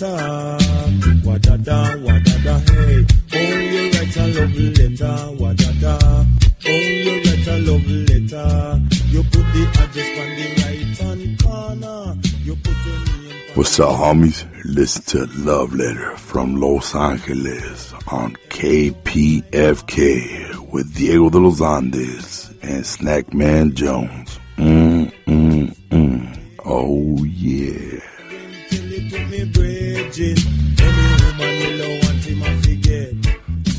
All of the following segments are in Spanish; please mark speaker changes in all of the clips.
Speaker 1: letter. Wadada, wadada, hey. Oh, you write a love letter. Wadada. Oh, you write a love letter. You put the address on the right hand corner. You put your name.
Speaker 2: What's up, homies? Listen to Love Letter from Los Angeles on KPFK with Diego de los Andes and Snackman Jones. Mm, mm, mm. Oh, yeah
Speaker 1: wages. Any woman will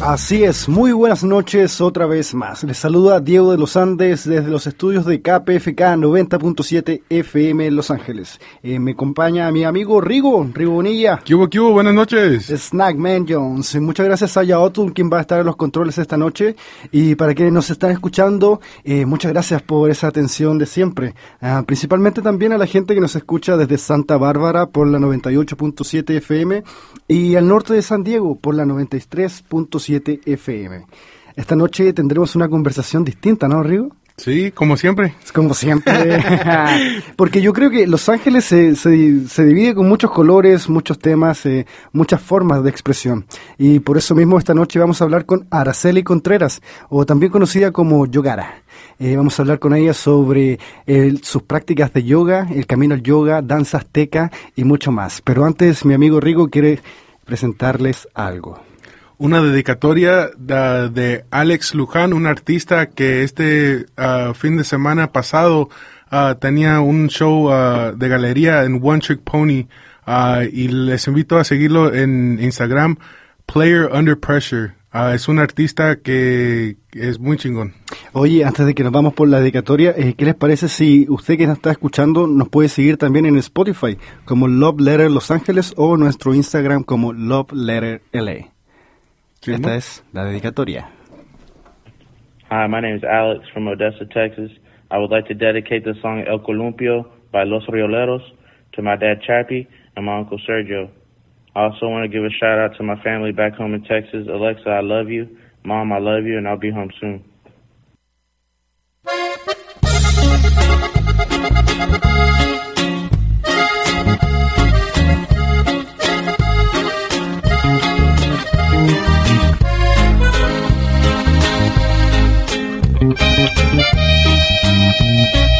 Speaker 3: Así es, muy buenas noches otra vez más. Les saluda Diego de los Andes desde los estudios de KPFK 90.7 FM en Los Ángeles. Eh, me acompaña mi amigo Rigo, Rigo Bonilla.
Speaker 4: ¿Qué hubo, qué hubo? Buenas noches.
Speaker 3: Snackman Jones. Muchas gracias a Yaotul, quien va a estar en los controles esta noche. Y para quienes nos están escuchando, eh, muchas gracias por esa atención de siempre. Ah, principalmente también a la gente que nos escucha desde Santa Bárbara por la 98.7 FM y al norte de San Diego por la 93.7 FM. Esta noche tendremos una conversación distinta, ¿no, Rigo?
Speaker 4: Sí, como siempre.
Speaker 3: Como siempre. Porque yo creo que Los Ángeles se, se, se divide con muchos colores, muchos temas, eh, muchas formas de expresión. Y por eso mismo esta noche vamos a hablar con Araceli Contreras, o también conocida como Yogara. Eh, vamos a hablar con ella sobre eh, sus prácticas de yoga, el camino al yoga, danza azteca y mucho más. Pero antes, mi amigo Rigo quiere presentarles algo.
Speaker 4: Una dedicatoria de Alex Luján, un artista que este ah, fin de semana pasado ah, tenía un show ah, de galería en One Trick Pony y les invito a seguirlo en Instagram, Player Under Pressure. Es un artista que es muy chingón.
Speaker 3: Oye, antes de que nos vamos por la dedicatoria, eh, ¿qué les parece si usted que nos está escuchando nos puede seguir también en Spotify como Love Letter Los Ángeles o nuestro Instagram como Love Letter LA? Esta es la dedicatoria.
Speaker 5: Hi, my name is Alex from Odessa, Texas. I would like to dedicate the song El Columpio by Los Rioleros to my dad Chappie and my uncle Sergio. I also want to give a shout out to my family back home in Texas. Alexa, I love you. Mom, I love you, and I'll be home soon.
Speaker 6: Thank you.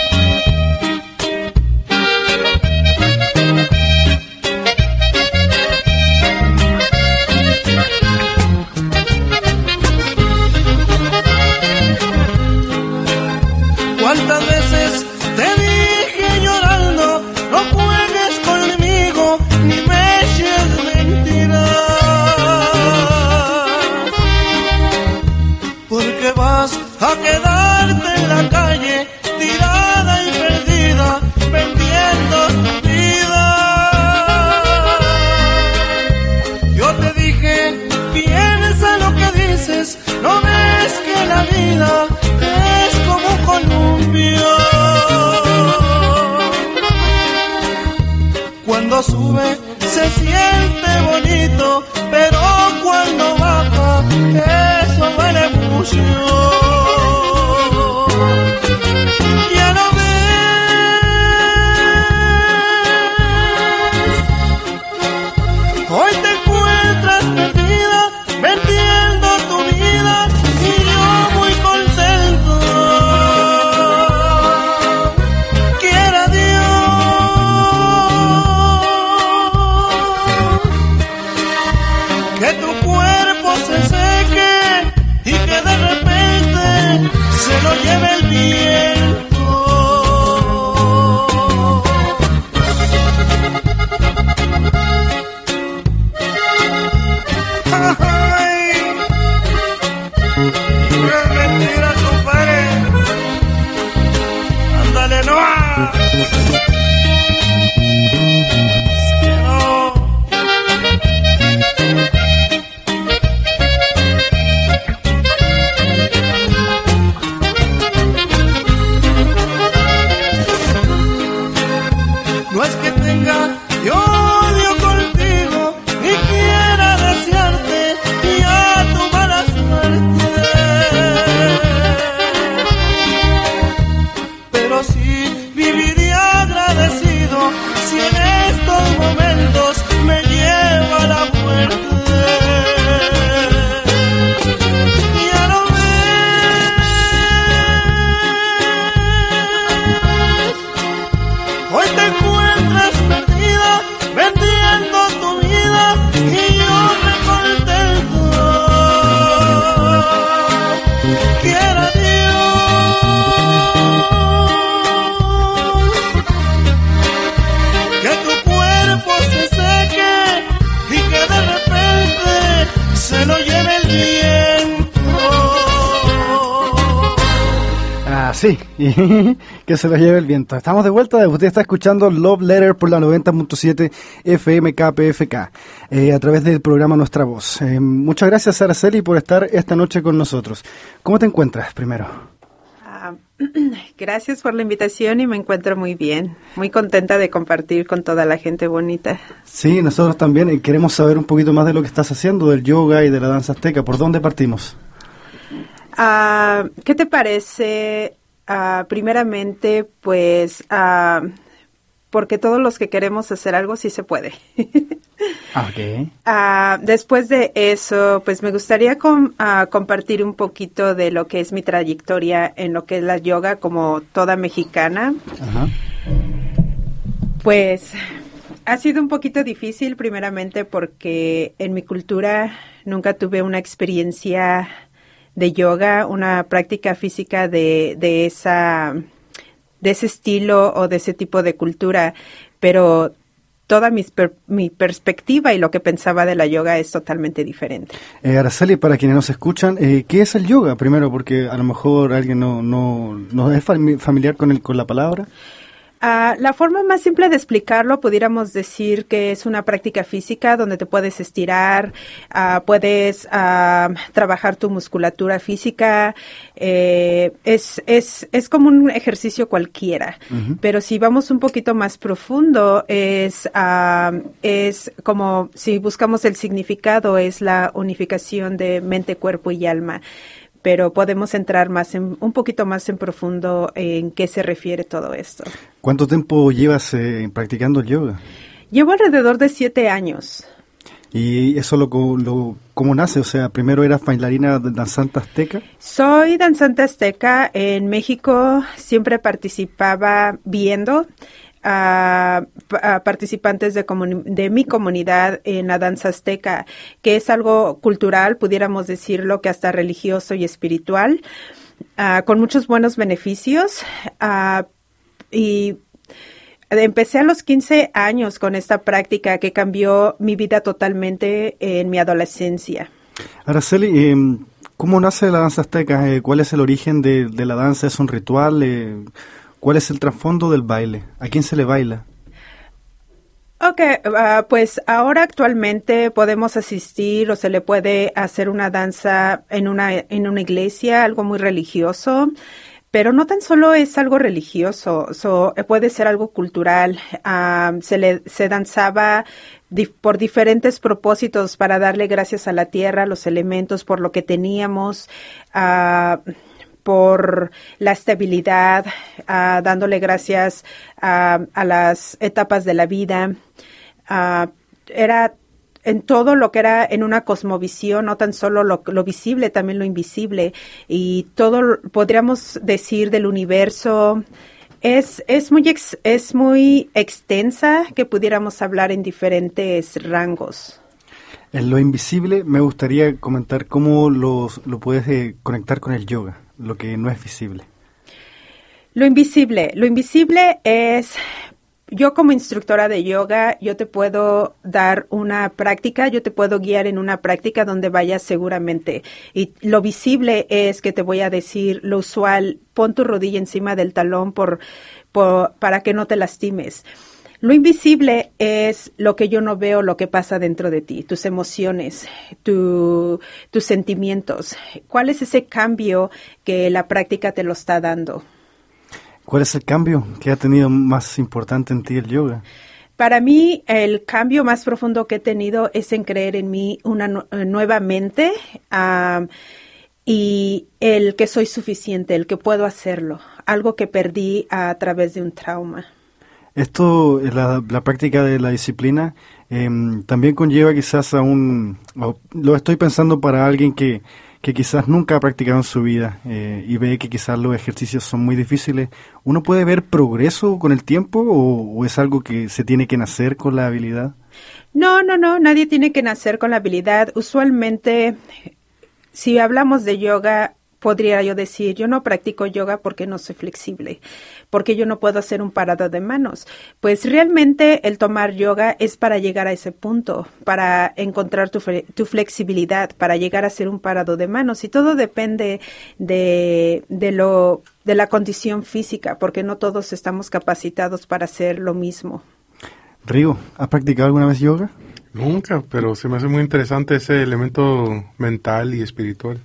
Speaker 3: Sí, que se lo lleve el viento. Estamos de vuelta, usted está escuchando Love Letter por la 90.7 FM KPFK eh, a través del programa Nuestra Voz. Eh, muchas gracias Araceli por estar esta noche con nosotros. ¿Cómo te encuentras primero?
Speaker 7: Ah, gracias por la invitación y me encuentro muy bien, muy contenta de compartir con toda la gente bonita.
Speaker 3: Sí, nosotros también eh, queremos saber un poquito más de lo que estás haciendo, del yoga y de la danza azteca. ¿Por dónde partimos?
Speaker 7: Ah, ¿Qué te parece? Ah, primeramente, pues, ah, porque todos los que queremos hacer algo sí se puede.
Speaker 3: okay.
Speaker 7: después de eso, pues me gustaría compartir un poquito de lo que es mi trayectoria en lo que es la yoga como toda mexicana. Pues ha sido un poquito difícil primeramente porque en mi cultura nunca tuve una experiencia de yoga, una práctica física de, de, esa, de ese estilo o de ese tipo de cultura, pero toda mi, mi, perspectiva y lo que pensaba de la yoga es totalmente diferente.
Speaker 3: Eh, Araceli, para quienes nos escuchan, eh, ¿qué es el yoga? Primero, porque a lo mejor alguien no, no, no es familiar con, el, con la palabra.
Speaker 7: Ah, la forma más simple de explicarlo, pudiéramos decir que es una práctica física donde te puedes estirar, uh, puedes uh, trabajar tu musculatura física. Eh, es, es, es como un ejercicio cualquiera. Pero si vamos un poquito más profundo, es, es como si buscamos el significado, es la unificación de mente, cuerpo y alma pero podemos entrar más en, un poquito más en profundo en qué se refiere todo esto.
Speaker 3: ¿Cuánto tiempo llevas eh, practicando el yoga?
Speaker 7: Llevo alrededor de siete años.
Speaker 3: ¿Y eso lo, lo cómo nace? O sea, primero eras bailarina danzante azteca.
Speaker 7: Soy danzante azteca. En México siempre participaba viendo a, participantes de, de, mi comunidad en la danza azteca, que es algo cultural, pudiéramos decirlo, que hasta religioso y espiritual, uh, con muchos buenos beneficios. Uh, y empecé a los 15 años con esta práctica que cambió mi vida totalmente en mi adolescencia.
Speaker 3: Araceli, em, ¿cómo nace la danza azteca? Eh, ¿Cuál es el origen de, la danza? ¿Es un ritual? Eh, ¿Cuál es el trasfondo del baile? ¿A quién se le baila?
Speaker 7: Ok, ah, pues ahora actualmente podemos asistir o se le puede hacer una danza en una, en una iglesia, algo muy religioso, pero no tan solo es algo religioso, puede ser algo cultural. Ah, se, le, se danzaba por diferentes propósitos para darle gracias a la tierra, los elementos, por lo que teníamos. Uh, por la estabilidad, ah, dándole gracias a las etapas de la vida. Ah, era en todo lo que era en una cosmovisión, no tan solo lo, visible, también lo invisible, y todo, podríamos decir, del universo. Es, es, muy es muy extensa que pudiéramos hablar en diferentes rangos.
Speaker 3: En lo invisible me gustaría comentar cómo lo puedes eh, conectar con el yoga lo que no es visible?
Speaker 7: Lo invisible. Lo invisible es, yo como instructora de yoga, yo te puedo dar una práctica, yo te puedo guiar en una práctica donde vayas seguramente. Y lo visible es que te voy a decir lo usual, pon tu rodilla encima del talón por, por para que no te lastimes. Lo invisible es lo que yo no veo, lo que pasa dentro de ti, tus emociones, tus sentimientos. ¿Cuál es ese cambio que la práctica te lo está dando?
Speaker 3: ¿Cuál es el cambio que ha tenido más importante en ti el yoga?
Speaker 7: Para mí, el cambio más profundo que he tenido es en creer en mí una eh, nuevamente y el que soy suficiente, el que puedo hacerlo, algo que perdí a través de un trauma.
Speaker 3: Esto, la, la práctica de la disciplina, em, también conlleva quizás a un, lo estoy pensando para alguien que, que quizás nunca ha practicado en su vida eh, y ve que quizás los ejercicios son muy difíciles, ¿uno puede ver progreso con el tiempo o, es algo que se tiene que nacer con la habilidad?
Speaker 7: No, no, no, nadie tiene que nacer con la habilidad. Usualmente, si hablamos de yoga, podría yo decir, yo no practico yoga porque no soy flexible, porque yo no puedo hacer un parado de manos. Pues realmente el tomar yoga es para llegar a ese punto, para encontrar tu, tu flexibilidad, para llegar a hacer un parado de manos. Y todo depende de, de lo de la condición física, porque no todos estamos capacitados para hacer lo mismo.
Speaker 3: Río, ¿has practicado alguna vez yoga?
Speaker 4: Nunca, pero se me hace muy interesante ese elemento mental y espiritual.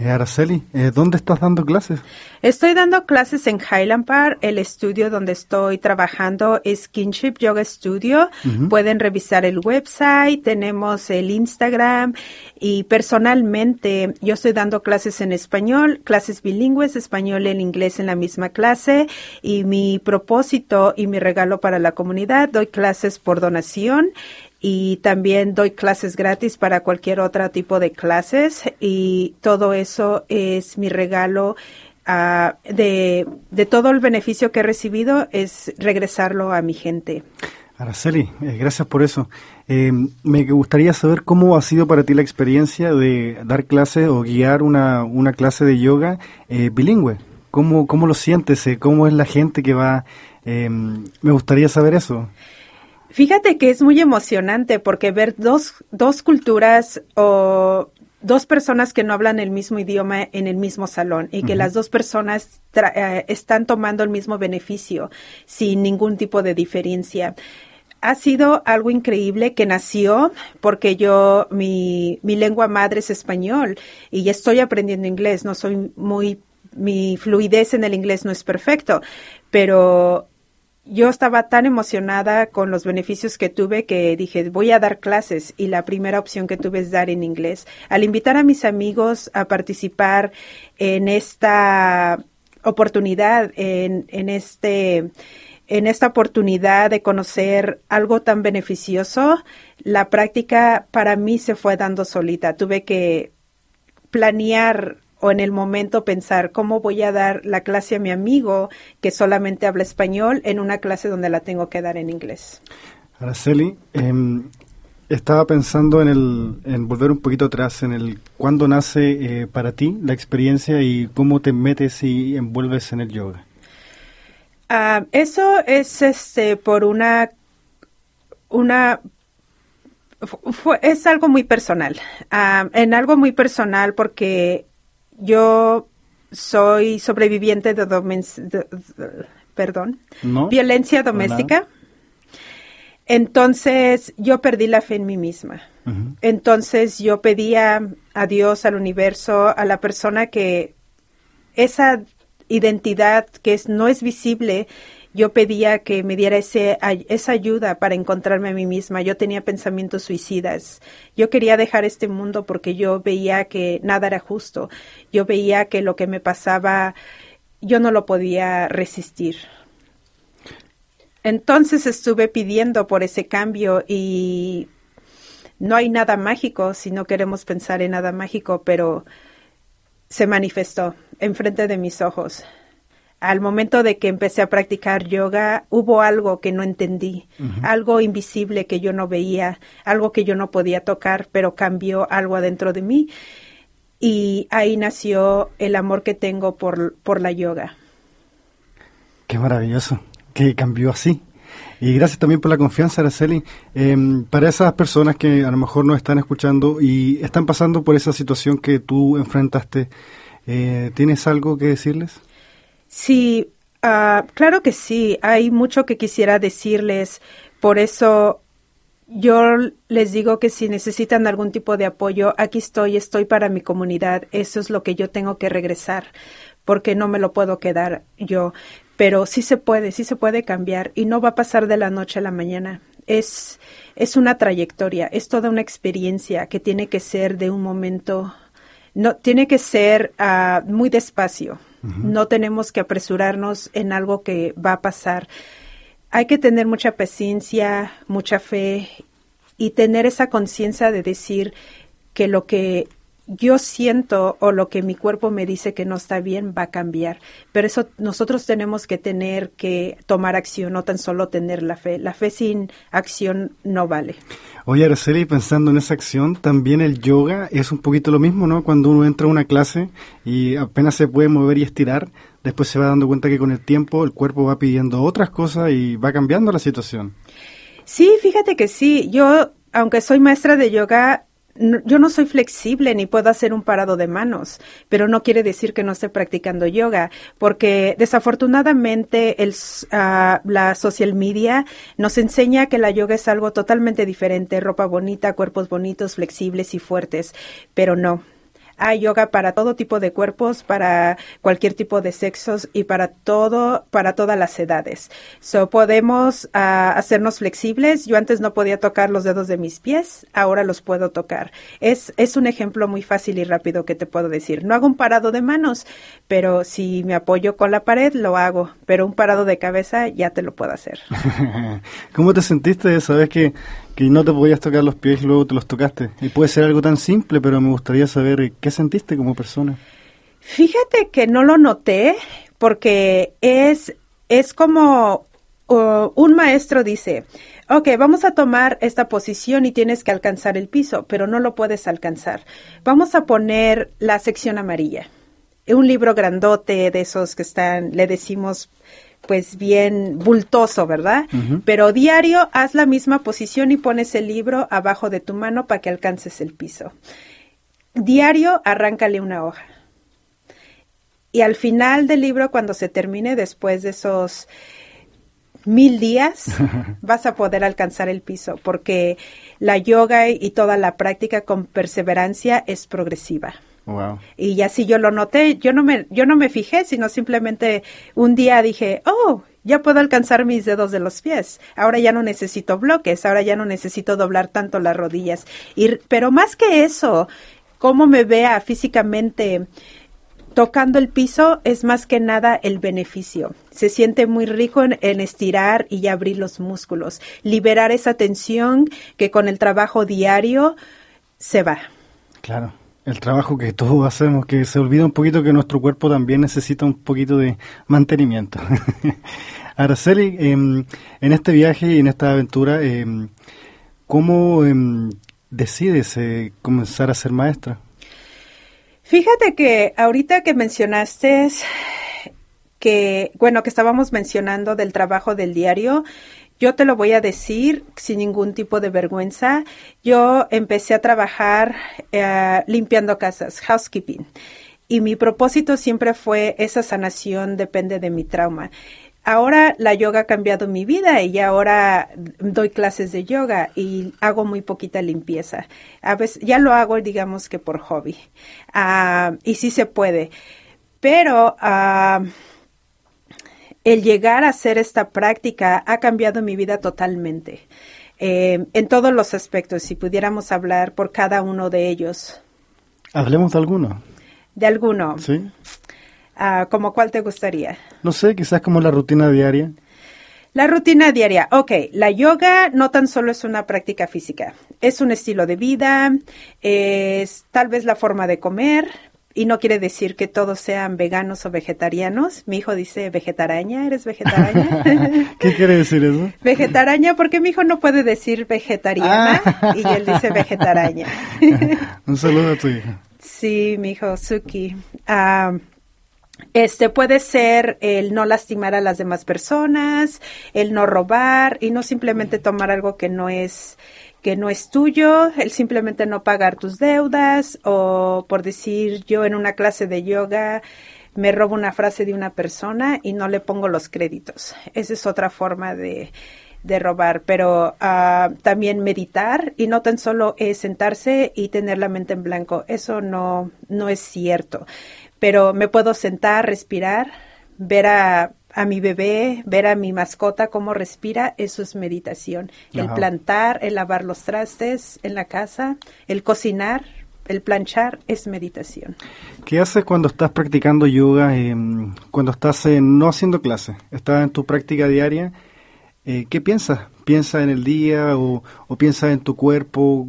Speaker 3: Eh, Araceli, eh, ¿dónde estás dando clases?
Speaker 7: Estoy dando clases en Highland Park. El estudio donde estoy trabajando es Kinship Yoga Studio. Pueden revisar el website, tenemos el Instagram y personalmente yo estoy dando clases en español, clases bilingües, español y inglés en la misma clase. Y mi propósito y mi regalo para la comunidad, doy clases por donación y también doy clases gratis para cualquier otro tipo de clases y todo eso es mi regalo uh, de, de, todo el beneficio que he recibido es regresarlo a mi gente.
Speaker 3: Araceli, eh, gracias por eso. Eh, me gustaría saber cómo ha sido para ti la experiencia de dar clases o guiar una, una clase de yoga eh, bilingüe. ¿Cómo, ¿Cómo lo sientes? ¿Cómo es la gente que va? me gustaría saber eso.
Speaker 7: Fíjate que es muy emocionante porque ver dos, dos culturas o dos personas que no hablan el mismo idioma en el mismo salón y que las dos personas eh, están tomando el mismo beneficio sin ningún tipo de diferencia. Ha sido algo increíble que nació porque yo, mi, mi lengua madre es español y estoy aprendiendo inglés. No soy muy, mi fluidez en el inglés no es perfecto, pero yo estaba tan emocionada con los beneficios que tuve que dije, voy a dar clases y la primera opción que tuve es dar en inglés. Al invitar a mis amigos a participar en esta oportunidad, en, en este en esta oportunidad de conocer algo tan beneficioso, la práctica para mí se fue dando solita. Tuve que planear o en el momento pensar cómo voy a dar la clase a mi amigo que solamente habla español en una clase donde la tengo que dar en inglés.
Speaker 3: Araceli, em, estaba pensando en, el, en volver un poquito atrás, en el cuándo nace eh, para ti la experiencia y cómo te metes y envuelves en el yoga.
Speaker 7: Ah, eso es este por una una fue, es algo muy personal, ah, en algo muy personal porque yo soy sobreviviente de, perdón, violencia doméstica. Entonces yo perdí la fe en mí misma. Entonces yo pedía a Dios, al universo, a la persona que esa identidad que es, no es visible, yo pedía que me diera ese, esa ayuda para encontrarme a mí misma. Yo tenía pensamientos suicidas. Yo quería dejar este mundo porque yo veía que nada era justo. Yo veía que lo que me pasaba, yo no lo podía resistir. Entonces estuve pidiendo por ese cambio y no hay nada mágico si no queremos pensar en nada mágico, pero se manifestó enfrente de mis ojos al momento de que empecé a practicar yoga, hubo algo que no entendí, algo invisible que yo no veía, algo que yo no podía tocar, pero cambió algo adentro de mí. Y ahí nació el amor que tengo por, por la yoga.
Speaker 3: Qué maravilloso, que cambió así. Y gracias también por la confianza, Araceli. Em, para esas personas que a lo mejor no están escuchando y están pasando por esa situación que tú enfrentaste, eh, ¿tienes algo que decirles?
Speaker 7: Sí, uh, claro que sí. Hay mucho que quisiera decirles. Por eso yo les digo que si necesitan algún tipo de apoyo, aquí estoy, estoy para mi comunidad. Eso es lo que yo tengo que regresar, porque no me lo puedo quedar yo. Pero sí se puede, sí se puede cambiar y no va a pasar de la noche a la mañana. Es, es una trayectoria, es toda una experiencia que tiene que ser de un momento, no, tiene que ser uh, muy despacio, no tenemos que apresurarnos en algo que va a pasar. Hay que tener mucha paciencia, mucha fe y tener esa conciencia de decir que lo que yo siento o lo que mi cuerpo me dice que no está bien va a cambiar. Pero eso nosotros tenemos que tener que tomar acción, no tan solo tener la fe. La fe sin acción no vale.
Speaker 3: Oye, Araceli, pensando en esa acción, también el yoga es un poquito lo mismo, ¿no? Cuando uno entra a una clase y apenas se puede mover y estirar, después se va dando cuenta que con el tiempo el cuerpo va pidiendo otras cosas y va cambiando la situación.
Speaker 7: Sí, fíjate que sí. Yo, aunque soy maestra de yoga, yo no soy flexible ni puedo hacer un parado de manos, pero no quiere decir que no esté practicando yoga, porque desafortunadamente el, uh, la social media nos enseña que la yoga es algo totalmente diferente, ropa bonita, cuerpos bonitos, flexibles y fuertes, pero no hay yoga para todo tipo de cuerpos, para cualquier tipo de sexos y para todo, para todas las edades. So podemos uh, hacernos flexibles. Yo antes no podía tocar los dedos de mis pies, ahora los puedo tocar. Es, es un ejemplo muy fácil y rápido que te puedo decir. No hago un parado de manos, pero si me apoyo con la pared, lo hago. Pero un parado de cabeza ya te lo puedo hacer.
Speaker 3: ¿Cómo te sentiste? Sabes que que no te podías tocar los pies y luego te los tocaste. Y puede ser algo tan simple, pero me gustaría saber eh, qué sentiste como persona.
Speaker 7: Fíjate que no lo noté porque es, es como un maestro dice, ok, vamos a tomar esta posición y tienes que alcanzar el piso, pero no lo puedes alcanzar. Vamos a poner la sección amarilla. Un libro grandote de esos que están, le decimos pues bien bultoso, ¿verdad? Pero diario haz la misma posición y pones el libro abajo de tu mano para que alcances el piso. Diario arráncale una hoja. Y al final del libro, cuando se termine, después de esos mil días, vas a poder alcanzar el piso, porque la yoga y toda la práctica con perseverancia es progresiva. Y así yo lo noté, yo no me, yo no me fijé, sino simplemente un día dije, oh, ya puedo alcanzar mis dedos de los pies. Ahora ya no necesito bloques, ahora ya no necesito doblar tanto las rodillas. Y, pero más que eso, cómo me vea físicamente tocando el piso es más que nada el beneficio. Se siente muy rico en, en, estirar y abrir los músculos, liberar esa tensión que con el trabajo diario se va.
Speaker 3: Claro el trabajo que todos hacemos, que se olvida un poquito que nuestro cuerpo también necesita un poquito de mantenimiento. Araceli, em, en este viaje y en esta aventura, em, ¿cómo em, decides eh, comenzar a ser maestra?
Speaker 7: Fíjate que ahorita que mencionaste que, bueno, que estábamos mencionando del trabajo del diario, yo te lo voy a decir sin ningún tipo de vergüenza. Yo empecé a trabajar eh, limpiando casas, housekeeping. Y mi propósito siempre fue esa sanación depende de mi trauma. Ahora la yoga ha cambiado mi vida y ahora doy clases de yoga y hago muy poquita limpieza. A veces ya lo hago, digamos que por hobby. Uh, y sí se puede. Pero uh, el llegar a hacer esta práctica ha cambiado mi vida totalmente. Eh, en todos los aspectos, si pudiéramos hablar por cada uno de ellos.
Speaker 3: Hablemos de alguno.
Speaker 7: De alguno.
Speaker 3: Sí.
Speaker 7: Uh, ¿Como cuál te gustaría?
Speaker 3: No sé, quizás como la rutina diaria.
Speaker 7: La rutina diaria. Ok, la yoga no tan solo es una práctica física, es un estilo de vida, es tal vez la forma de comer, y no quiere decir que todos sean veganos o vegetarianos. Mi hijo dice vegetaraña, ¿eres vegetaraña?
Speaker 3: ¿Qué quiere decir eso?
Speaker 7: Vegetaraña, porque mi hijo no puede decir vegetariana ah. y él dice vegetaraña.
Speaker 3: Un saludo a tu hijo.
Speaker 7: Sí, mi hijo Suki. Ah, este puede ser el no lastimar a las demás personas, el no robar y no simplemente tomar algo que no es que no es tuyo, el simplemente no pagar tus deudas o por decir yo en una clase de yoga me robo una frase de una persona y no le pongo los créditos. Esa es otra forma de, de robar, pero uh, también meditar y no tan solo es sentarse y tener la mente en blanco. Eso no, no es cierto. Pero me puedo sentar, respirar, ver a a mi bebé, ver a mi mascota cómo respira, eso es meditación. El plantar, el lavar los trastes en la casa, el cocinar, el planchar es meditación.
Speaker 3: ¿Qué haces cuando estás practicando yoga, em, cuando estás no haciendo clase, estás en tu práctica diaria? Eh, ¿Qué piensas? ¿Piensas en el día o, o piensas en tu cuerpo?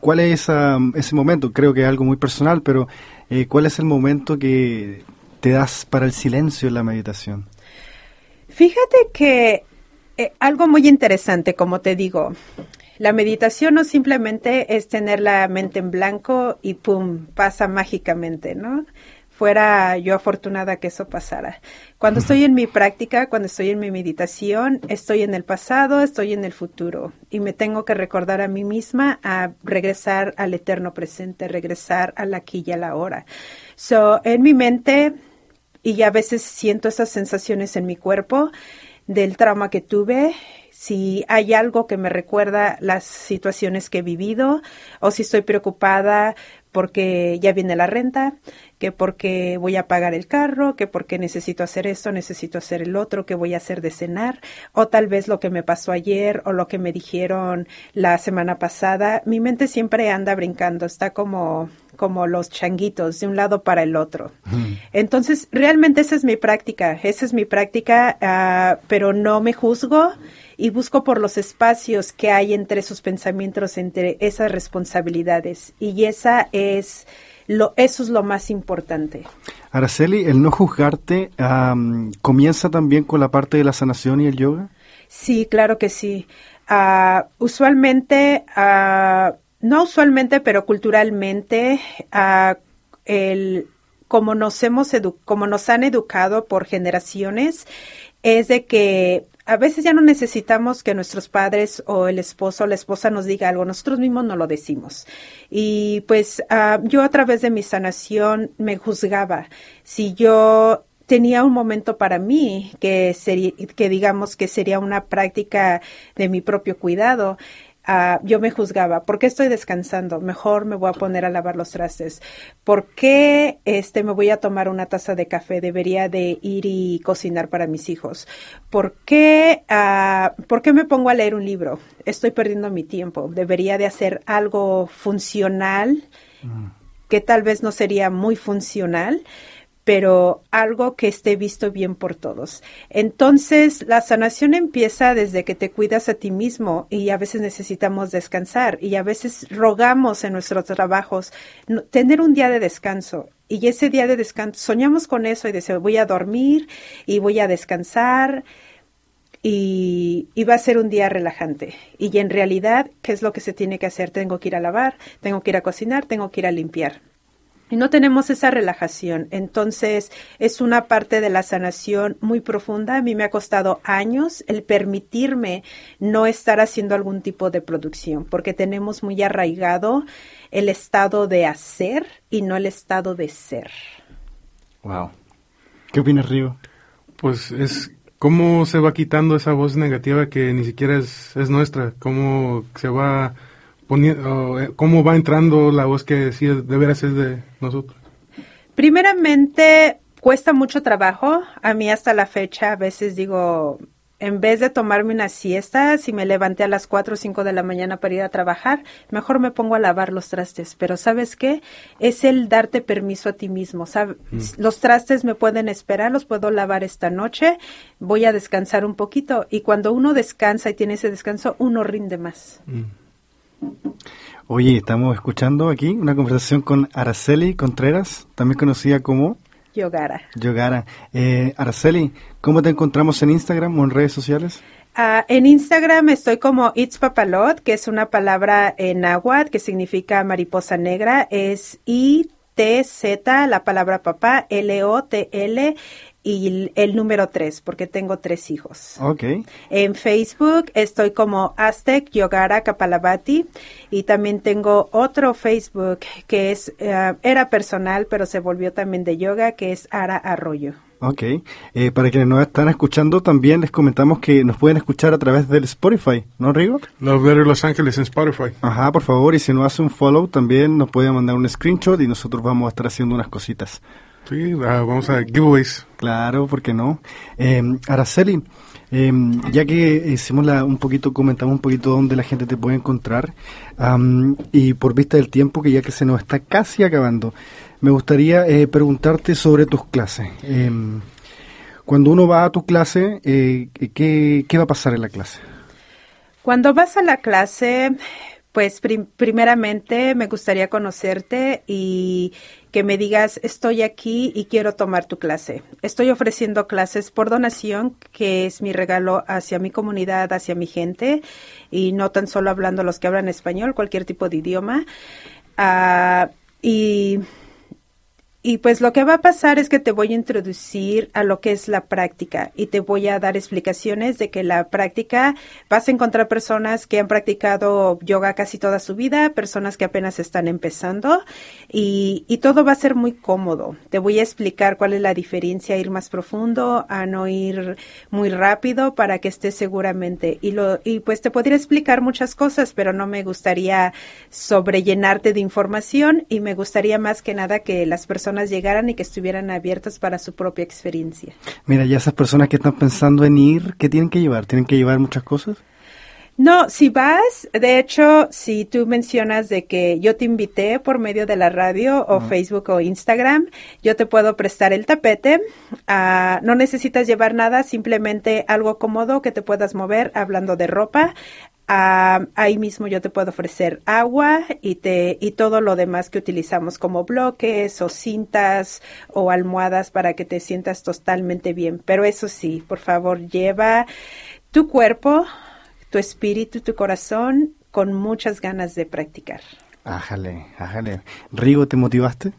Speaker 3: ¿cuál es esa- ese momento? Creo que es algo muy personal, pero eh, ¿cuál es el momento que te das para el silencio en la meditación?
Speaker 7: Fíjate que eh, algo muy interesante, como te digo, la meditación no simplemente es tener la mente en blanco y pum, pasa mágicamente, ¿no? Fuera yo afortunada que eso pasara. Cuando estoy en mi práctica, cuando estoy en mi meditación, estoy en el pasado, estoy en el futuro y me tengo que recordar a mí misma a regresar al eterno presente, regresar al aquí y a la hora. So, en mi mente, y a veces siento esas sensaciones en mi cuerpo del trauma que tuve, si hay algo que me recuerda las situaciones que he vivido o si estoy preocupada porque ya viene la renta, que porque voy a pagar el carro, que porque necesito hacer esto, necesito hacer el otro, que voy a hacer de cenar, o tal vez lo que me pasó ayer o lo que me dijeron la semana pasada. Mi mente siempre anda brincando, está como como los changuitos de un lado para el otro. Entonces, realmente esa es mi práctica, esa es mi práctica, ah, pero no me juzgo y busco por los espacios que hay entre esos pensamientos, entre esas responsabilidades. Y esa es lo, eso es lo más importante.
Speaker 3: Araceli, el no juzgarte comienza también con la parte de la sanación y el yoga.
Speaker 7: Sí, claro que sí. Ah, usualmente, ah, no usualmente, pero culturalmente, ah, el, como nos hemos edu- como nos han educado por generaciones, es de que a veces ya no necesitamos que nuestros padres o el esposo o la esposa nos diga algo, nosotros mismos no lo decimos. Y pues ah, yo a través de mi sanación me juzgaba. Si yo tenía un momento para mí que sería, que digamos que sería una práctica de mi propio cuidado. Ah, yo me juzgaba, ¿por qué estoy descansando? Mejor me voy a poner a lavar los trastes. ¿Por qué este me voy a tomar una taza de café? Debería de ir y cocinar para mis hijos. ¿Por qué, ah, ¿por qué me pongo a leer un libro? Estoy perdiendo mi tiempo. Debería de hacer algo funcional que tal vez no sería muy funcional, pero algo que esté visto bien por todos. Entonces, la sanación empieza desde que te cuidas a ti mismo y a veces necesitamos descansar y a veces rogamos en nuestros trabajos tener un día de descanso. Y ese día de descanso, soñamos con eso y decimos, voy a dormir y voy a descansar y, y va a ser un día relajante. Y en realidad, ¿qué es lo que se tiene que hacer? Tengo que ir a lavar, tengo que ir a cocinar, tengo que ir a limpiar. Y no tenemos esa relajación. Entonces, es una parte de la sanación muy profunda. A mí me ha costado años el permitirme no estar haciendo algún tipo de producción, porque tenemos muy arraigado el estado de hacer y no el estado de ser.
Speaker 3: Wow. ¿Qué opinas, Rigo?
Speaker 4: Pues es cómo se va quitando esa voz negativa que ni siquiera es, es nuestra, cómo se va poniendo, eh, cómo va entrando la voz que sí de veras es de nosotros.
Speaker 7: Primeramente, cuesta mucho trabajo. A mí hasta la fecha a veces digo, en vez de tomarme una siesta, si me levanté a las 4 o 5 de la mañana para ir a trabajar, mejor me pongo a lavar los trastes. Pero ¿sabes qué? Es el darte permiso a ti mismo. ¿sabe? Los trastes me pueden esperar, los puedo lavar esta noche, voy a descansar un poquito. Y cuando uno descansa y tiene ese descanso, uno rinde más.
Speaker 3: Oye, estamos escuchando aquí una conversación con Araceli Contreras, también conocida como
Speaker 7: Yogara.
Speaker 3: Yogara. Eh, Araceli, ¿cómo te encontramos en Instagram o en redes sociales?
Speaker 7: Ah, en Instagram estoy como It's Papalot, que es una palabra en náhuatl que significa mariposa negra. Es I-T-Z, la palabra papá, L-O-T-L y el, número 3, porque tengo tres hijos.
Speaker 3: Ok.
Speaker 7: En Facebook estoy como Aztec Yogara Kapalabati y también tengo otro Facebook que es eh, era personal, pero se volvió también de yoga, que es Ara Arroyo.
Speaker 3: Ok. Eh, para quienes nos están escuchando, también les comentamos que nos pueden escuchar a través del Spotify, ¿no, Rigo?
Speaker 4: Los Ángeles en Spotify.
Speaker 3: Ajá, por favor, y si nos hace un follow, también nos puede mandar un screenshot y nosotros vamos a estar haciendo unas cositas.
Speaker 4: Sí, ah, vamos a giveaways.
Speaker 3: Claro, ¿por qué no? Eh, Araceli, eh, ya que hicimos la, un poquito, comentamos un poquito dónde la gente te puede encontrar, y por vista del tiempo, que ya que se nos está casi acabando, me gustaría eh, preguntarte sobre tus clases. Eh, cuando uno va a tu clase, eh, ¿qué, ¿qué va a pasar en la clase?
Speaker 7: Cuando vas a la clase, Pues prim- primeramente me gustaría conocerte y que me digas, estoy aquí y quiero tomar tu clase. Estoy ofreciendo clases por donación, que es mi regalo hacia mi comunidad, hacia mi gente, y no tan solo hablando los que hablan español, cualquier tipo de idioma. Ah, y y pues lo que va a pasar es que te voy a introducir a lo que es la práctica y te voy a dar explicaciones de que la práctica vas a encontrar personas que han practicado yoga casi toda su vida, personas que apenas están empezando y, y todo va a ser muy cómodo. Te voy a explicar cuál es la diferencia, ir más profundo, a no ir muy rápido para que estés seguramente. Y, lo, y pues te podría explicar muchas cosas, pero no me gustaría sobrellenarte de información y me gustaría más que nada que las personas llegaran y que estuvieran abiertas para su propia experiencia.
Speaker 3: Mira, ya esas personas que están pensando en ir, ¿qué tienen que llevar? ¿Tienen que llevar muchas cosas?
Speaker 7: No, si vas, de hecho, si tú mencionas de que yo te invité por medio de la radio o Facebook o Instagram, yo te puedo prestar el tapete. Ah, no necesitas llevar nada, simplemente algo cómodo que te puedas mover hablando de ropa. Ah, ahí mismo yo te puedo ofrecer agua y te y todo lo demás que utilizamos como bloques o cintas o almohadas para que te sientas totalmente bien. Pero eso sí, por favor, lleva tu cuerpo, tu espíritu, tu corazón con muchas ganas de practicar.
Speaker 3: Ájale, ájale. Rigo, ¿te motivaste?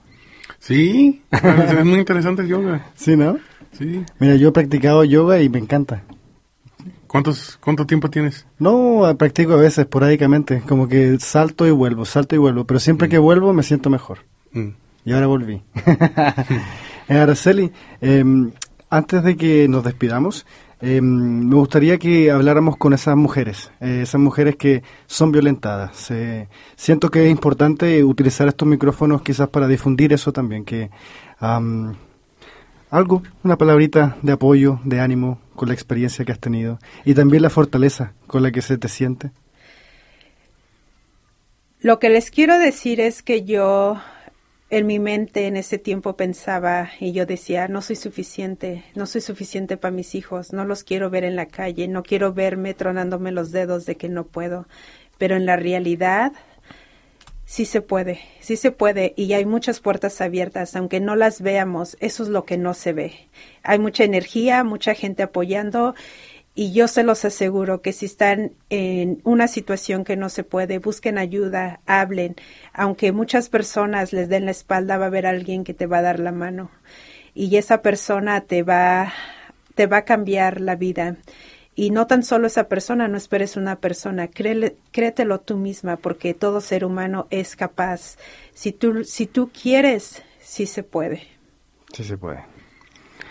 Speaker 4: Sí, es muy interesante el yoga.
Speaker 3: Sí, ¿no?
Speaker 4: Sí.
Speaker 3: Mira, yo he practicado yoga y me encanta.
Speaker 4: ¿Cuántos, ¿Cuánto tiempo tienes?
Speaker 3: No, practico a veces, esporádicamente, como que salto y vuelvo, salto y vuelvo, pero siempre que vuelvo me siento mejor.
Speaker 4: Mm.
Speaker 3: Y ahora volví. Eh, Araceli, eh, antes de que nos despidamos, eh, me gustaría que habláramos con esas mujeres, eh, esas mujeres que son violentadas. Eh, siento que es importante utilizar estos micrófonos quizás para difundir eso también, que algo, una palabrita de apoyo, de ánimo con la experiencia que has tenido y también la fortaleza con la que se te siente.
Speaker 7: Lo que les quiero decir es que yo en mi mente en ese tiempo pensaba y yo decía, no soy suficiente, no soy suficiente para mis hijos, no los quiero ver en la calle, no quiero verme tronándome los dedos de que no puedo. Pero en la realidad sí se puede, sí se puede y hay muchas puertas abiertas, aunque no las veamos, eso es lo que no se ve. Hay mucha energía, mucha gente apoyando y yo se los aseguro que si están en una situación que no se puede, busquen ayuda, hablen. Aunque muchas personas les den la espalda, va a haber alguien que te va a dar la mano. Y esa persona te va, te va a cambiar la vida. Y no tan solo esa persona, no esperes una persona, créele, créetelo tú misma, porque todo ser humano es capaz. Si tú, si tú quieres, sí se puede.
Speaker 3: Sí se puede.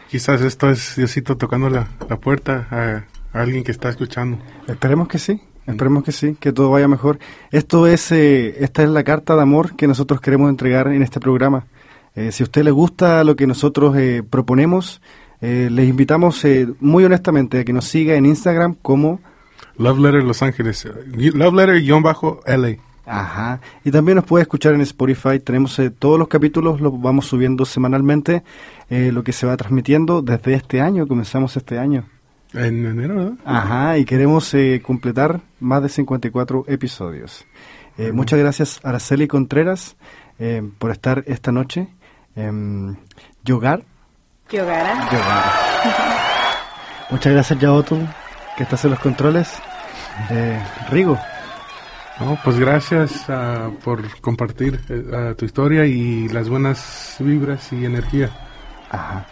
Speaker 4: Quizás esto es Diosito tocando la, la puerta a, a alguien que está escuchando.
Speaker 3: Esperemos que sí, esperemos que sí, que todo vaya mejor. Esto es, eh, esta es la carta de amor que nosotros queremos entregar en este programa. Eh, si a usted le gusta lo que nosotros eh, proponemos, eh, les invitamos eh, muy honestamente a que nos siga en Instagram como
Speaker 4: Love Letter Los Ángeles. eh, Love Letter-LA.
Speaker 3: Ajá. Y también nos puede escuchar en Spotify. Tenemos eh, todos los capítulos, los vamos subiendo semanalmente, eh, lo que se va transmitiendo desde este año, comenzamos este año.
Speaker 4: En enero, ¿verdad?
Speaker 3: Ajá, y queremos eh, completar más de 54 episodios. Eh, Muchas gracias, Araceli Contreras, eh, por estar esta noche. Yogar.
Speaker 7: Yogara.
Speaker 3: Yogar. Muchas gracias, Yaotu, que estás en los controles. Eh, Rigo.
Speaker 4: No, pues gracias ah, por compartir eh, tu historia y las buenas vibras y energía.
Speaker 3: Ajá.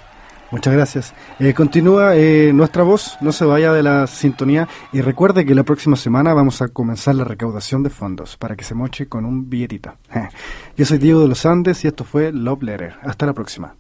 Speaker 3: Muchas gracias. Eh, continúa eh, nuestra voz, no se vaya de la sintonía y recuerde que la próxima semana vamos a comenzar la recaudación de fondos para que se moche con un billetito. Yo soy Diego de los Andes y esto fue Love Letter. Hasta la próxima.